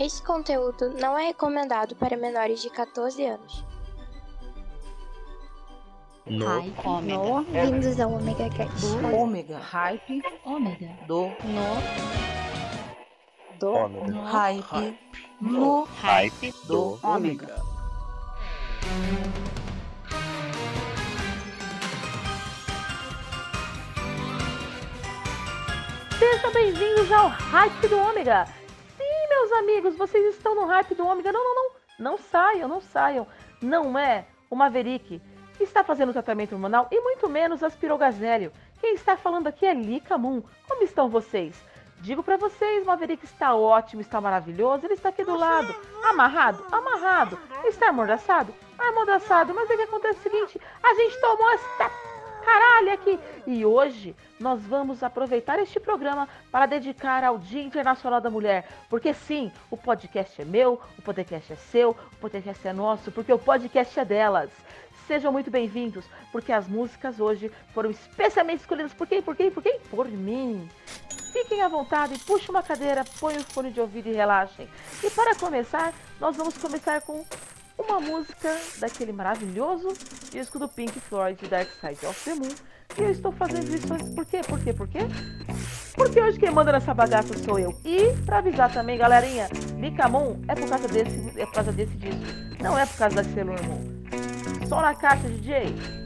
Esse conteúdo não é recomendado para menores de 14 anos. No. Hype. No. Bem-vindos ao Omega Cast. Ômega. Hype. Ômega. Do. No. Do. Ômega. No. Hype. No. Hype Do. do Ômega. Sejam bem-vindos ao Hype do Ômega. Meus amigos, vocês estão no Hype do Ômega. Não, não, não. Não saiam, não saiam. Não é o Maverick que está fazendo tratamento hormonal e muito menos Aspirogazélio. Quem está falando aqui é Lika Moon. Como estão vocês? Digo pra vocês, Maverick está ótimo, está maravilhoso. Ele está aqui do lado, amarrado, amarrado. Está amordaçado? Amordaçado. Mas o que acontece é o seguinte, a gente tomou esta caralho aqui. E hoje nós vamos aproveitar este programa para dedicar ao Dia Internacional da Mulher. Porque sim, o podcast é meu, o podcast é seu, o podcast é nosso, porque o podcast é delas. Sejam muito bem-vindos, porque as músicas hoje foram especialmente escolhidas por quem? Por quem? Por quem? Por mim. Fiquem à vontade, puxem uma cadeira, põem o fone de ouvido e relaxem. E para começar, nós vamos começar com uma música daquele maravilhoso disco do Pink Floyd, Dark Side of the Moon. E eu estou fazendo isso por quê? Por quê? Por quê? Porque hoje quem manda nessa bagaça sou eu. E pra avisar também, galerinha, Mika Moon é por causa desse, é por causa desse disco. Não é por causa da Sailor Moon. Só na caixa, DJ.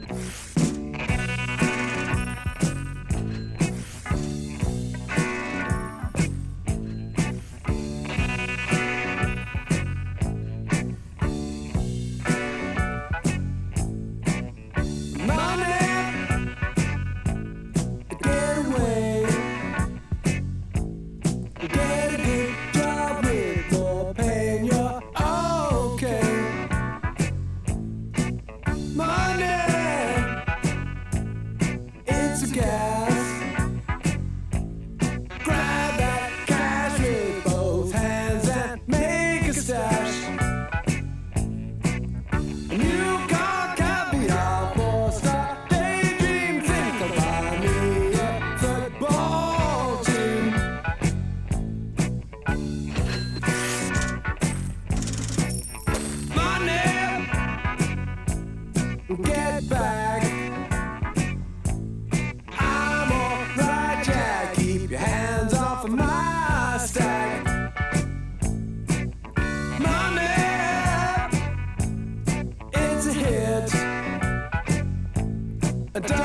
And down.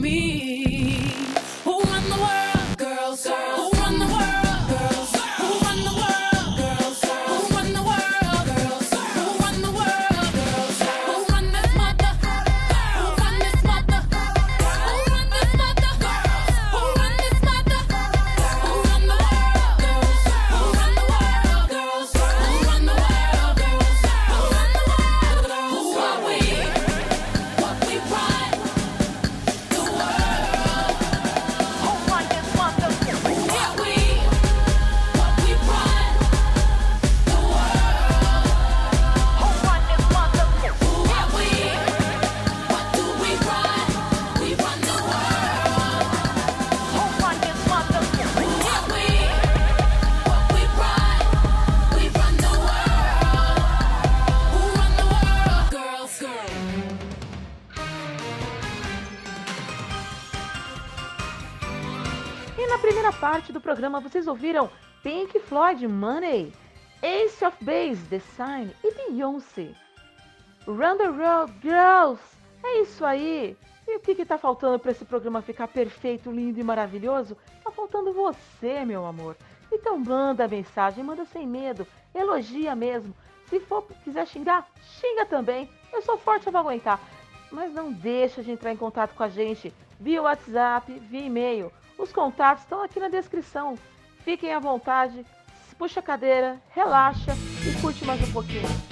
me. Who in the world? ouviram Pink Floyd Money, Ace of Base The e Beyoncé. Run the Road Girls! É isso aí! E o que está faltando para esse programa ficar perfeito, lindo e maravilhoso? Tá faltando você, meu amor. Então manda mensagem, manda sem medo, elogia mesmo. Se for quiser xingar, xinga também. Eu sou forte, eu vou aguentar. Mas não deixa de entrar em contato com a gente via WhatsApp, via e-mail. Os contatos estão aqui na descrição. Fiquem à vontade, puxa a cadeira, relaxa e curte mais um pouquinho.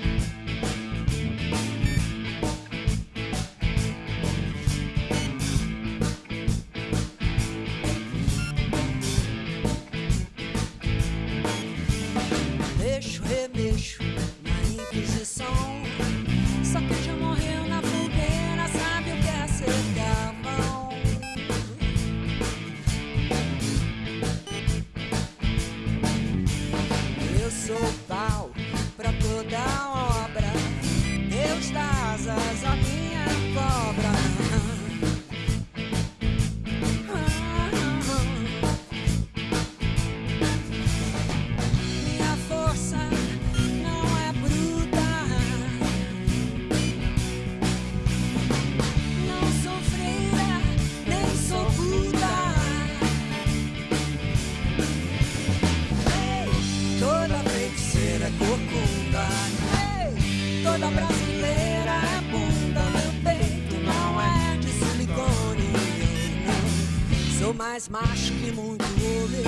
mais macho que muito homem.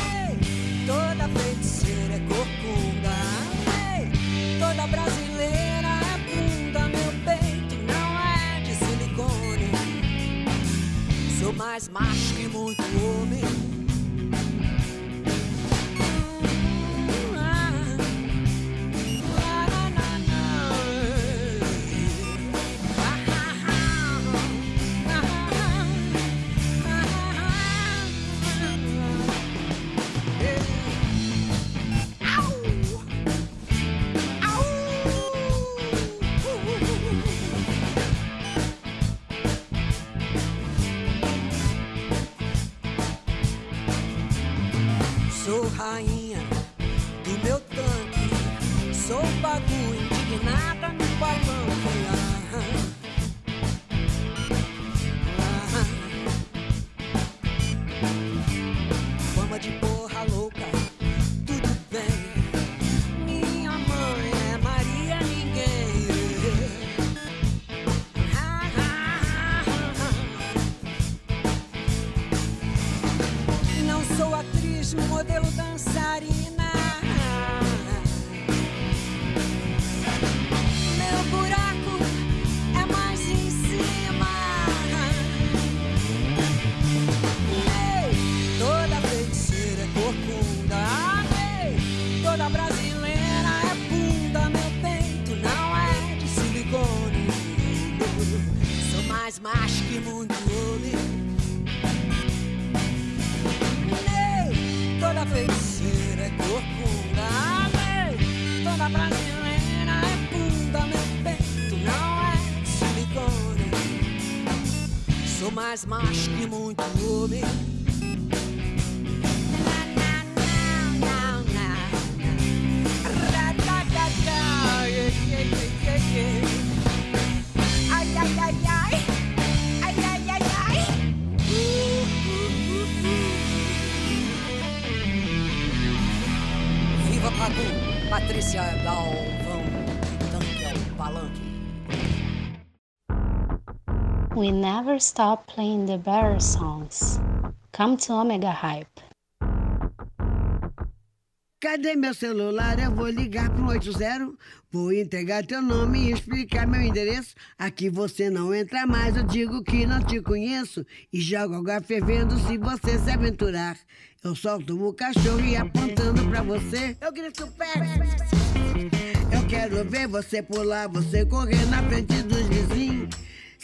Hey, toda feiticeira é corcunda. Hey, toda brasileira é bunda. Meu peito não é de silicone. Sou mais macho que muito homem. Stop playing the better songs. Come to Omega Hype. Cadê meu celular? Eu vou ligar pro 80. Vou entregar teu nome e explicar meu endereço. Aqui você não entra mais, eu digo que não te conheço. E jogo água fervendo se você se aventurar. Eu solto o cachorro e apontando pra você. Eu grito pé. Eu quero ver você pular, você correr na frente dos vizinhos.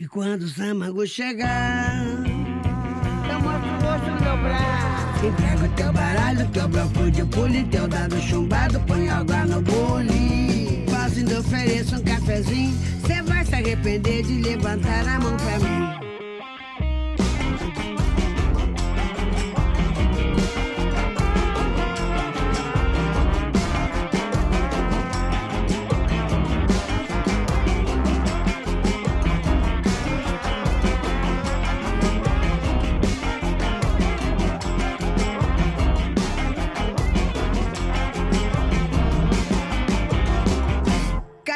E quando o Samago chegar, eu mostro o rosto no meu braço. Entrega o teu baralho, teu bloco de pule, teu dado chumbado, põe água no bule. Faço ainda ofereço um cafezinho, cê vai se arrepender de levantar a mão pra mim.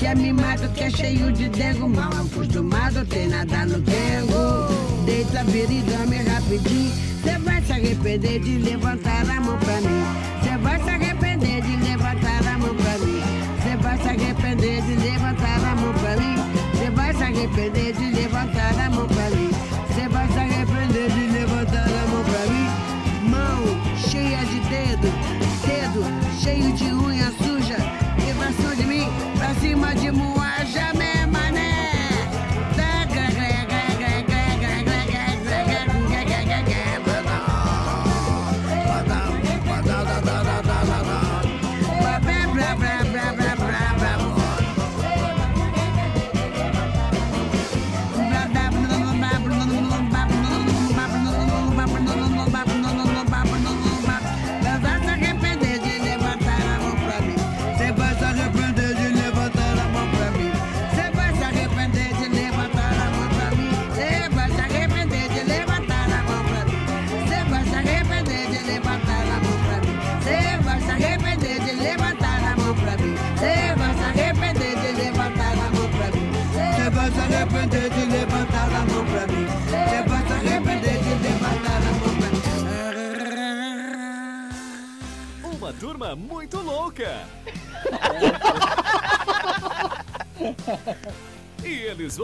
que é mimado, que é cheio de dengo. Mal acostumado, tem nada no dengo. Deita, vira e dorme rapidinho. Cê vai se arrepender de levantar a mão pra mim. Cê vai se arrepender de levantar a mão pra mim. Cê vai se arrepender de levantar a mão pra mim. Cê vai se arrepender de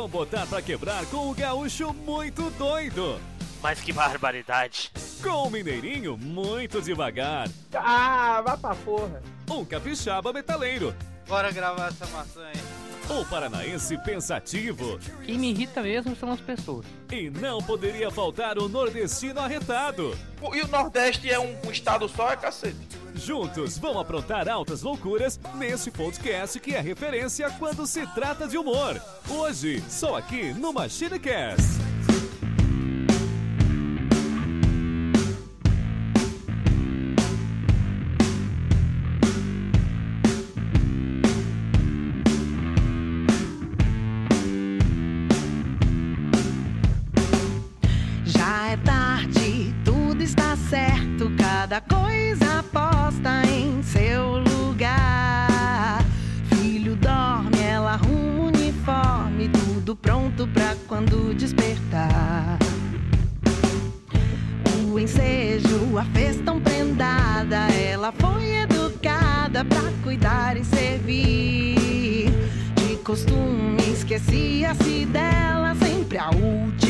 vão botar pra quebrar com o gaúcho muito doido. Mas que barbaridade. Com um mineirinho muito devagar. Ah, vá pra porra. Um capixaba metaleiro. Bora gravar essa maçã aí. Um paranaense pensativo. Quem me irrita mesmo são as pessoas. E não poderia faltar o nordestino arretado. E o Nordeste é um, um estado só, é cacete. Juntos vão aprontar altas loucuras neste podcast que é referência quando se trata de humor. Hoje, só aqui no MachineCast. Cada coisa posta em seu lugar. Filho dorme, ela arruma o uniforme, tudo pronto pra quando despertar. O ensejo, a fez tão prendada, ela foi educada pra cuidar e servir. De costume, esquecia-se dela, sempre a última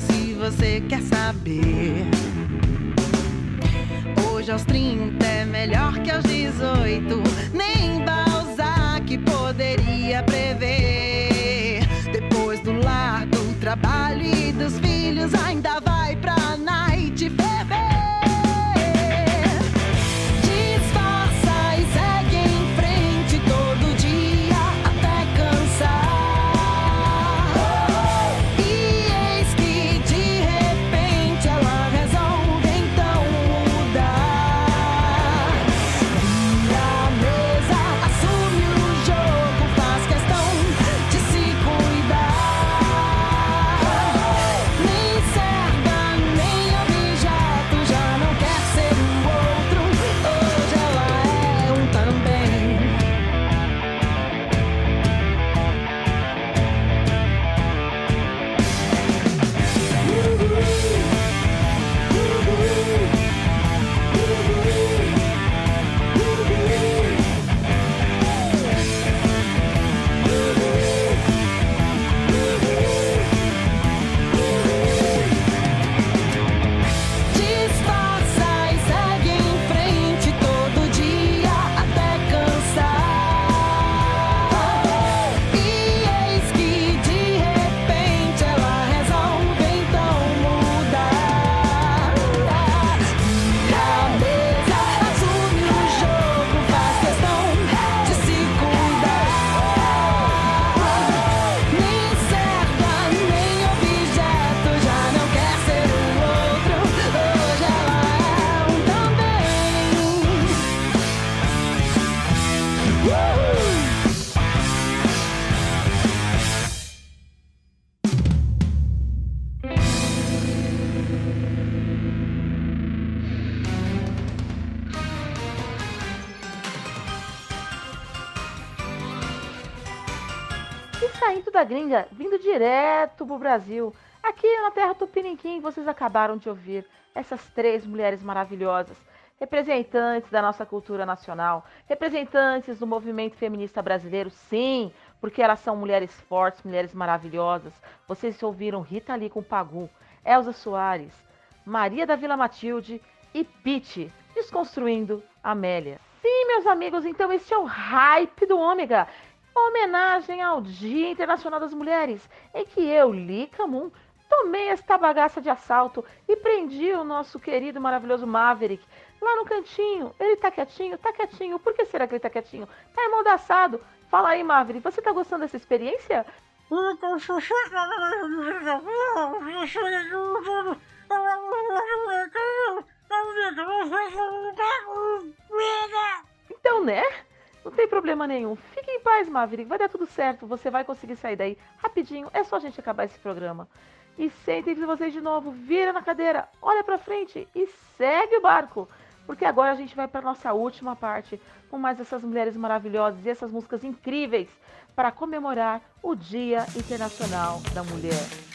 se você quer saber. Hoje aos 30 é melhor que aos 18, nem Balzac poderia prever. Depois do lar, do trabalho e dos filhos, ainda vai pra Brasil. Aqui na terra Tupiniquim, vocês acabaram de ouvir essas três mulheres maravilhosas, representantes da nossa cultura nacional, representantes do movimento feminista brasileiro, sim, porque elas são mulheres fortes, mulheres maravilhosas. Vocês ouviram Rita Lee com Pagu, Elza Soares, Maria da Vila Matilde e Pete, desconstruindo Amélia. Sim, meus amigos, então este é o hype do Ômega. Homenagem ao Dia Internacional das Mulheres, em que eu, Lika Moon, tomei esta bagaça de assalto e prendi o nosso querido maravilhoso Maverick lá no cantinho. Ele tá quietinho? Tá quietinho. Por que será que ele tá quietinho? Tá emoldaçado. Fala aí, Maverick, você tá gostando dessa experiência? Então, né? Não tem problema nenhum. Fique em paz, Maverick. Vai dar tudo certo. Você vai conseguir sair daí rapidinho. É só a gente acabar esse programa. E sentem-se vocês de novo. Vira na cadeira, olha pra frente e segue o barco. Porque agora a gente vai para nossa última parte com mais essas mulheres maravilhosas e essas músicas incríveis para comemorar o Dia Internacional da Mulher.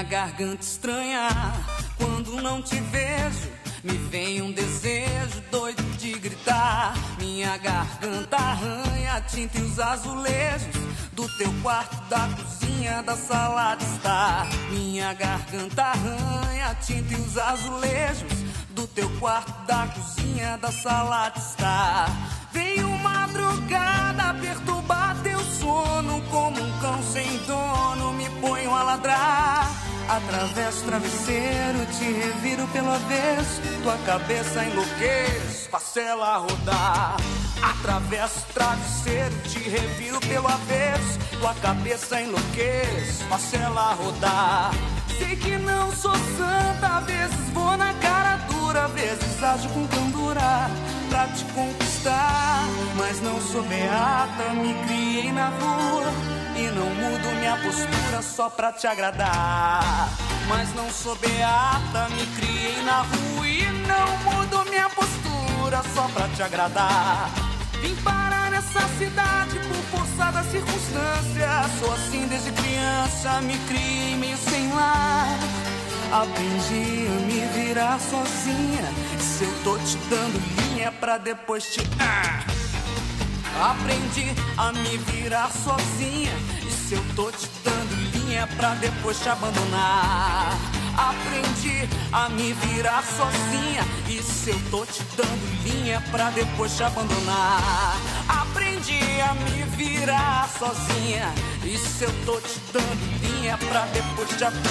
Minha garganta estranha quando não te vejo. Me vem um desejo doido de gritar. Minha garganta arranha tinta e os azulejos do teu quarto, da cozinha, da sala de estar. Minha garganta arranha tinta e os azulejos do teu quarto, da cozinha, da sala de estar. Veio madrugada perturbar teu sono como um cão sem dono. Me ponho a ladrar. Atravesso o travesseiro, te reviro pelo avesso. Tua cabeça enlouqueço, faço ela rodar. Atravesso o travesseiro, te reviro pelo avesso. Tua cabeça enlouqueço, faço ela rodar. Sei que não sou santa, às vezes vou na cara dura, às vezes ajo com candura pra te conquistar. Mas não sou beata, me criei na rua. E não mudo minha postura só pra te agradar. Mas não sou beata, me criei na rua. E não mudo minha postura só pra te agradar. Vim parar nessa cidade por força das circunstâncias. Sou assim desde criança, me criei meio sem lar. Aprendi a me virar sozinha. Se eu tô te dando linha pra depois te. Ah! Aprendi a me virar sozinha. E se eu tô te dando linha pra depois te abandonar? Aprendi a me virar sozinha. E se eu tô te dando linha pra depois te abandonar? Aprendi a me virar sozinha. E se eu tô te dando linha pra depois te abandonar?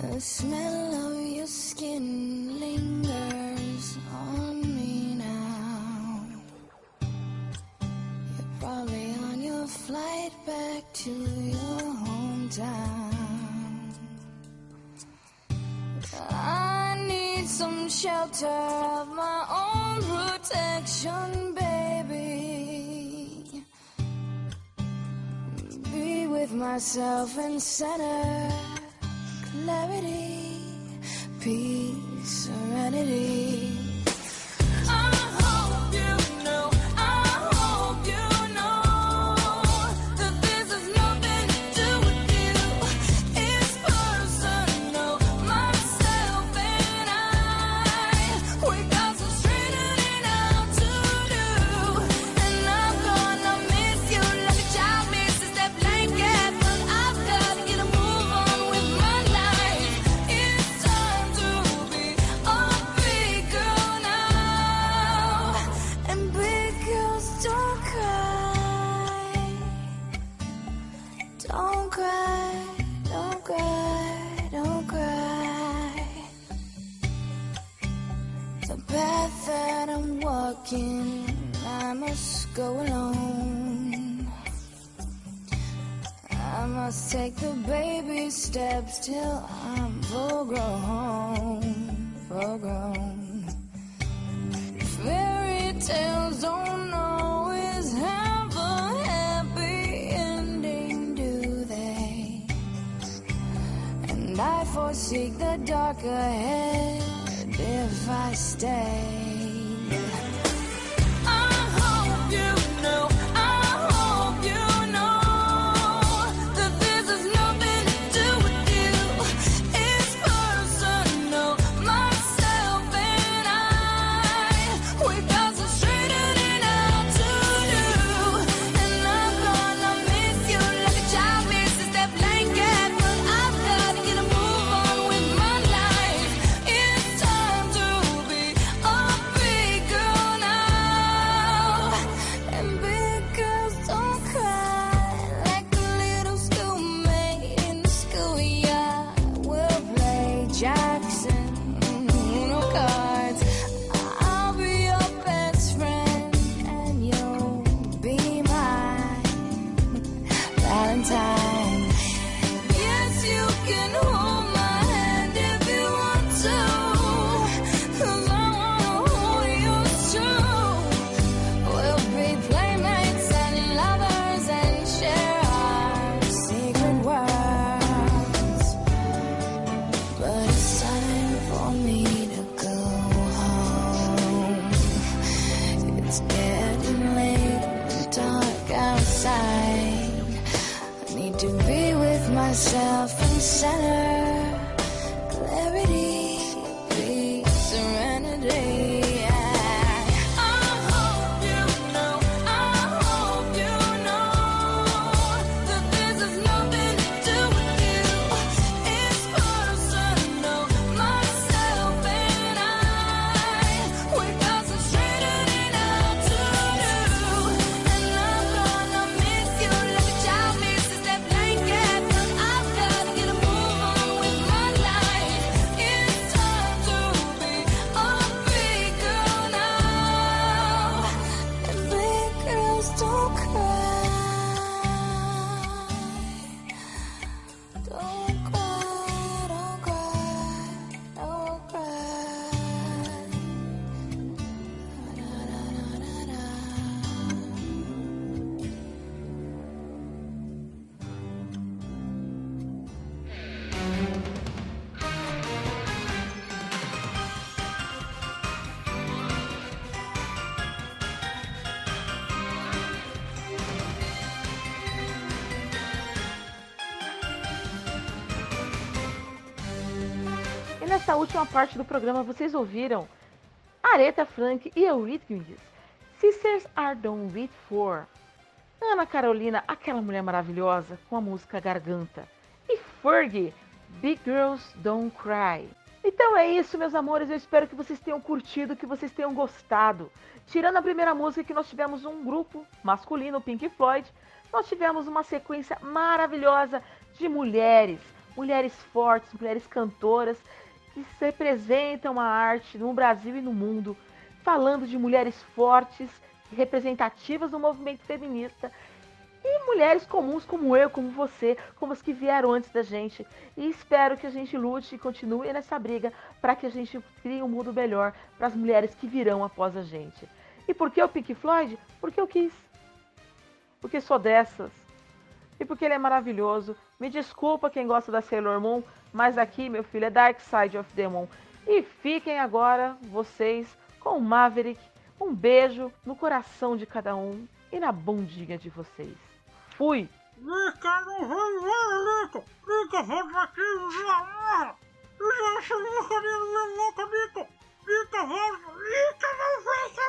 The smell of your skin lingers on me now. You're probably on your flight back to your hometown. I need some shelter of my own protection, baby. With myself and center clarity, peace, serenity. Till I'm full grown, full grown. Fairy tales don't always have a happy ending, do they? And I forsake the dark última parte do programa vocês ouviram Aretha Frank e Eurythmics. Sisters Are Done With For. Ana Carolina, aquela mulher maravilhosa com a música Garganta. E Fergie, Big Girls Don't Cry. Então é isso, meus amores. Eu espero que vocês tenham curtido, que vocês tenham gostado. Tirando a primeira música que nós tivemos um grupo masculino, Pink Floyd, nós tivemos uma sequência maravilhosa de mulheres, mulheres fortes, mulheres cantoras que representam a arte no Brasil e no mundo, falando de mulheres fortes, representativas do movimento feminista e mulheres comuns como eu, como você, como as que vieram antes da gente. E espero que a gente lute e continue nessa briga para que a gente crie um mundo melhor para as mulheres que virão após a gente. E por que o Pink Floyd? Porque eu quis. Porque sou dessas. E porque ele é maravilhoso. Me desculpa quem gosta da Sailor Moon, mas aqui, meu filho, é Dark Side of the Moon. E fiquem agora, vocês, com o Maverick. Um beijo no coração de cada um e na bundinha de vocês. Fui! Vai ser